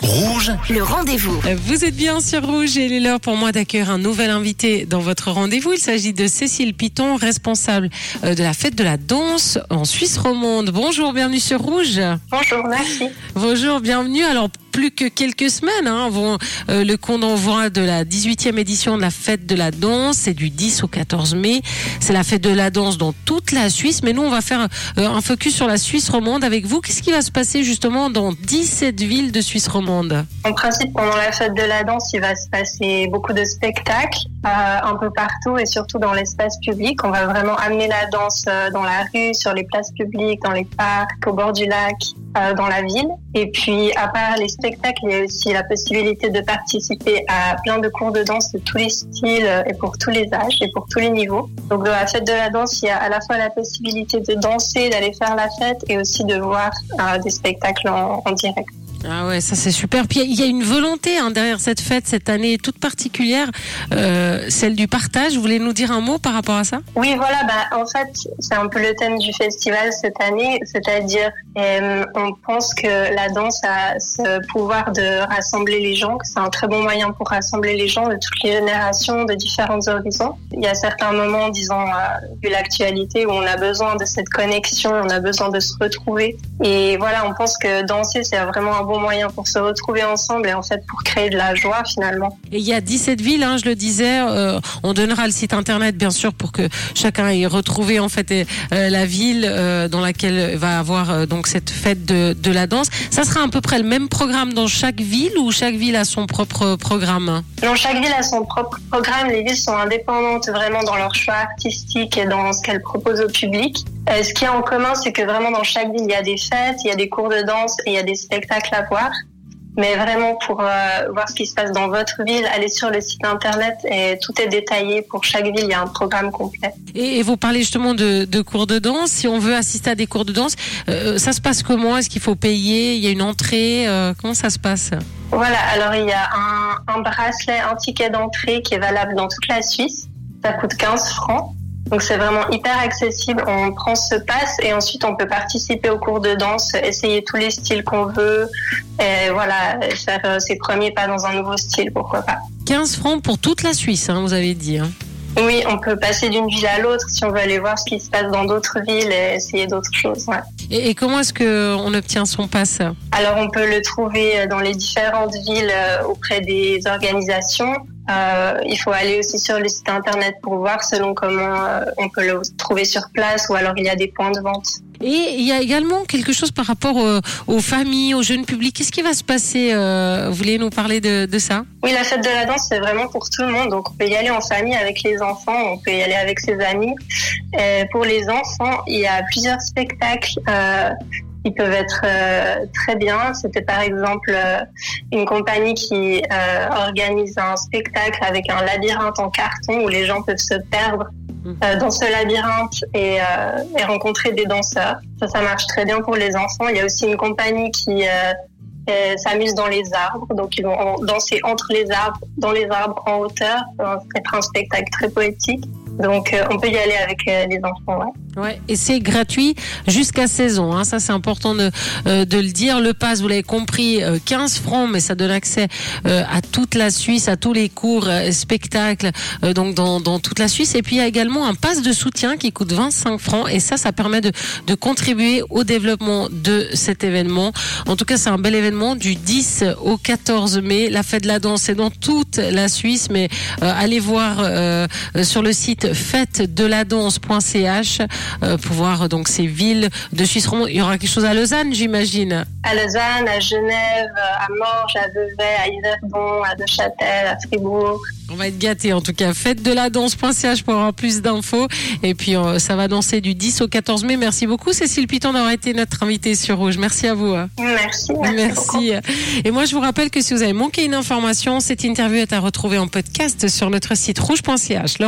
Rouge, Le rendez-vous. Vous êtes bien sur Rouge et il est l'heure pour moi d'accueillir un nouvel invité dans votre rendez-vous. Il s'agit de Cécile Piton, responsable euh, de la fête de la danse en Suisse romande. Bonjour, bienvenue sur Rouge. Bonjour, merci. Bonjour, bienvenue. Alors, plus que quelques semaines hein, euh, le compte d'envoi de la 18e édition de la fête de la danse. C'est du 10 au 14 mai. C'est la fête de la danse dans toute la Suisse. Mais nous, on va faire euh, un focus sur la Suisse romande avec vous. Qu'est-ce qui va se passer justement dans 17 villes de Suisse romande? En principe, pendant la fête de la danse, il va se passer beaucoup de spectacles un peu partout et surtout dans l'espace public. On va vraiment amener la danse euh, dans la rue, sur les places publiques, dans les parcs, au bord du lac, euh, dans la ville. Et puis, à part les spectacles, il y a aussi la possibilité de participer à plein de cours de danse de tous les styles euh, et pour tous les âges et pour tous les niveaux. Donc, dans la fête de la danse, il y a à la fois la possibilité de danser, d'aller faire la fête et aussi de voir euh, des spectacles en, en direct. Ah ouais, ça c'est super. Puis il y a une volonté hein, derrière cette fête cette année toute particulière, euh, celle du partage. Vous voulez nous dire un mot par rapport à ça? Oui, voilà, bah, en fait, c'est un peu le thème du festival cette année, c'est-à-dire euh, on pense que la danse a ce pouvoir de rassembler les gens, que c'est un très bon moyen pour rassembler les gens de toutes les générations, de différents horizons. Il y a certains moments, disons, euh, vu l'actualité, où on a besoin de cette connexion, on a besoin de se retrouver. Et voilà, on pense que danser, c'est vraiment un bon moyen pour se retrouver ensemble et en fait pour créer de la joie finalement. Et il y a 17 villes, hein, je le disais. euh, on donnera le site internet, bien sûr, pour que chacun ait retrouvé en fait euh, la ville euh, dans laquelle va avoir euh, donc cette fête de, de la danse. Ça sera à peu près le même programme dans chaque ville ou chaque ville a son propre programme? Non, chaque ville a son propre programme. Les villes sont indépendantes vraiment dans leur choix artistique et dans ce qu'elles proposent au public. Euh, ce qui est en commun, c'est que vraiment dans chaque ville, il y a des fêtes, il y a des cours de danse et il y a des spectacles à voir. Mais vraiment, pour euh, voir ce qui se passe dans votre ville, allez sur le site internet et tout est détaillé. Pour chaque ville, il y a un programme complet. et, et vous parlez justement de, de cours de danse. Si on veut assister à des cours de danse, euh, ça se passe comment? Est-ce qu'il faut payer? Il y a une entrée Comment ça se passe? Voilà, alors il y a un, un bracelet, un ticket d'entrée qui est valable dans toute la Suisse. Ça coûte 15 francs. Donc c'est vraiment hyper accessible. On prend ce pass et ensuite on peut participer au cours de danse, essayer tous les styles qu'on veut, et voilà, faire euh, ses premiers pas dans un nouveau style, pourquoi pas. 15 francs pour toute la Suisse, hein, vous avez dit. hein. Oui, on peut passer d'une ville à l'autre si on veut aller voir ce qui se passe dans d'autres villes et essayer d'autres choses. ouais. Et, et comment est-ce que on obtient son pass? Alors on peut le trouver dans les différentes villes euh, auprès des organisations. Euh, il faut aller aussi sur le site internet pour voir selon comment euh, on peut le trouver sur place ou alors il y a des points de vente. Et il y a également quelque chose par rapport euh, aux familles, aux jeunes publics. Qu'est-ce qui va se passer Vous voulez nous parler de, de ça? Oui, la fête de la danse, c'est vraiment pour tout le monde. Donc, on peut y aller en famille avec les enfants, on peut y aller avec ses amis. Pour les enfants, il y a plusieurs spectacles qui peuvent être euh, très bien. C'était par exemple euh, une compagnie qui euh, organise un spectacle avec un labyrinthe en carton où les gens peuvent se perdre euh, dans ce labyrinthe et, euh, et rencontrer des danseurs. Ça, ça marche très bien pour les enfants. Il y a aussi une compagnie qui euh, euh, s'amuse dans les arbres. Donc, ils vont danser entre les arbres, dans les arbres en hauteur. Ça va être un spectacle très poétique. Donc, euh, on peut y aller avec les enfants. Ouais. Ouais, et c'est gratuit jusqu'à 16 ans. Hein. Ça, c'est important de, euh, de le dire. Le pass, vous l'avez compris, euh, 15 francs, mais ça donne accès euh, à toute la Suisse, à tous les cours, euh, spectacles, euh, donc dans, dans toute la Suisse. Et puis, il y a également un pass de soutien qui coûte 25 francs. Et ça, ça permet de, de contribuer au développement de cet événement. En tout cas, c'est un bel événement du 10 au 14 mai. La fête de la danse est dans toute la Suisse, mais euh, allez voir euh, euh, sur le site fête-de-la-danse.ch euh, pour voir euh, donc ces villes de Suisse romande. Il y aura quelque chose à Lausanne, j'imagine. À Lausanne, à Genève, à Morges, à Vevey, à Yverdon, à Neuchâtel, à Fribourg. On va être gâtés en tout cas. Fête-de-la-danse.ch pour avoir plus d'infos. Et puis euh, ça va danser du 10 au 14 mai. Merci beaucoup Cécile Piton d'avoir été notre invitée sur Rouge. Merci à vous. hein. Merci. Merci. Et moi, je vous rappelle que si vous avez manqué une information, cette interview est à retrouver en podcast sur notre site rouge.ch.